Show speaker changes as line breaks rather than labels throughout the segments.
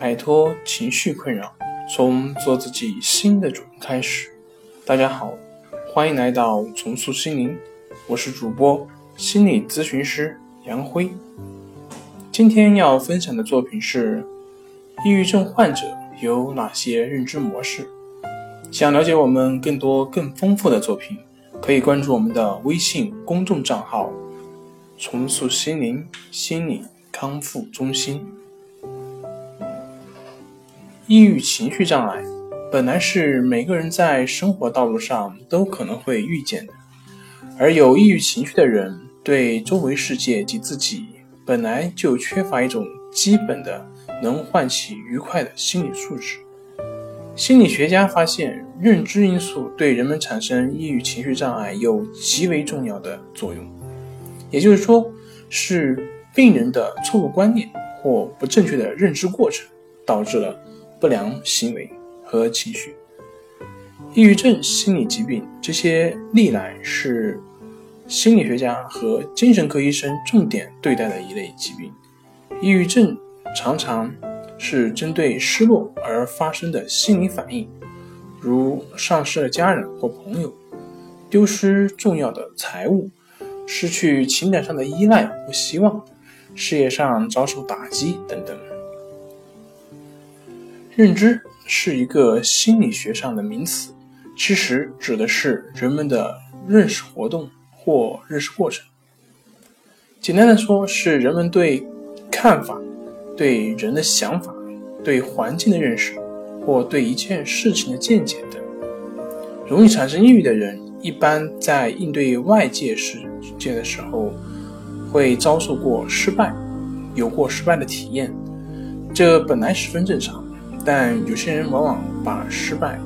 摆脱情绪困扰，从做自己新的主人开始。大家好，欢迎来到重塑心灵，我是主播心理咨询师杨辉。今天要分享的作品是：抑郁症患者有哪些认知模式？想了解我们更多更丰富的作品，可以关注我们的微信公众账号“重塑心灵心理康复中心”。抑郁情绪障碍本来是每个人在生活道路上都可能会遇见的，而有抑郁情绪的人对周围世界及自己本来就缺乏一种基本的能唤起愉快的心理素质。心理学家发现，认知因素对人们产生抑郁情绪障碍有极为重要的作用，也就是说，是病人的错误观念或不正确的认知过程导致了。不良行为和情绪，抑郁症、心理疾病，这些历来是心理学家和精神科医生重点对待的一类疾病。抑郁症常常是针对失落而发生的心理反应，如丧失了家人或朋友、丢失重要的财物、失去情感上的依赖或希望、事业上遭受打击等等。认知是一个心理学上的名词，其实指的是人们的认识活动或认识过程。简单的说，是人们对看法、对人的想法、对环境的认识，或对一件事情的见解等。容易产生抑郁的人，一般在应对外界世界的时候，会遭受过失败，有过失败的体验，这本来十分正常。但有些人往往把失败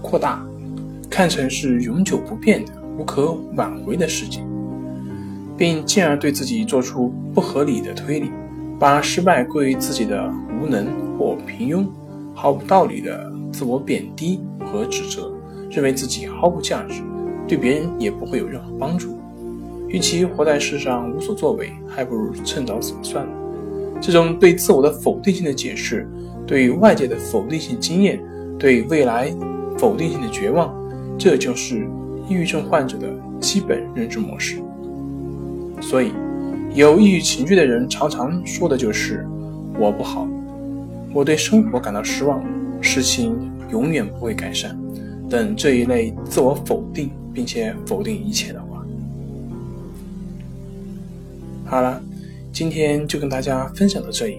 扩大，看成是永久不变的、无可挽回的事情，并进而对自己做出不合理的推理，把失败归于自己的无能或平庸，毫无道理的自我贬低和指责，认为自己毫无价值，对别人也不会有任何帮助。与其活在世上无所作为，还不如趁早死了算了。这种对自我的否定性的解释。对外界的否定性经验，对未来否定性的绝望，这就是抑郁症患者的基本认知模式。所以，有抑郁情绪的人常常说的就是“我不好，我对生活感到失望，事情永远不会改善”等这一类自我否定并且否定一切的话。好了，今天就跟大家分享到这里。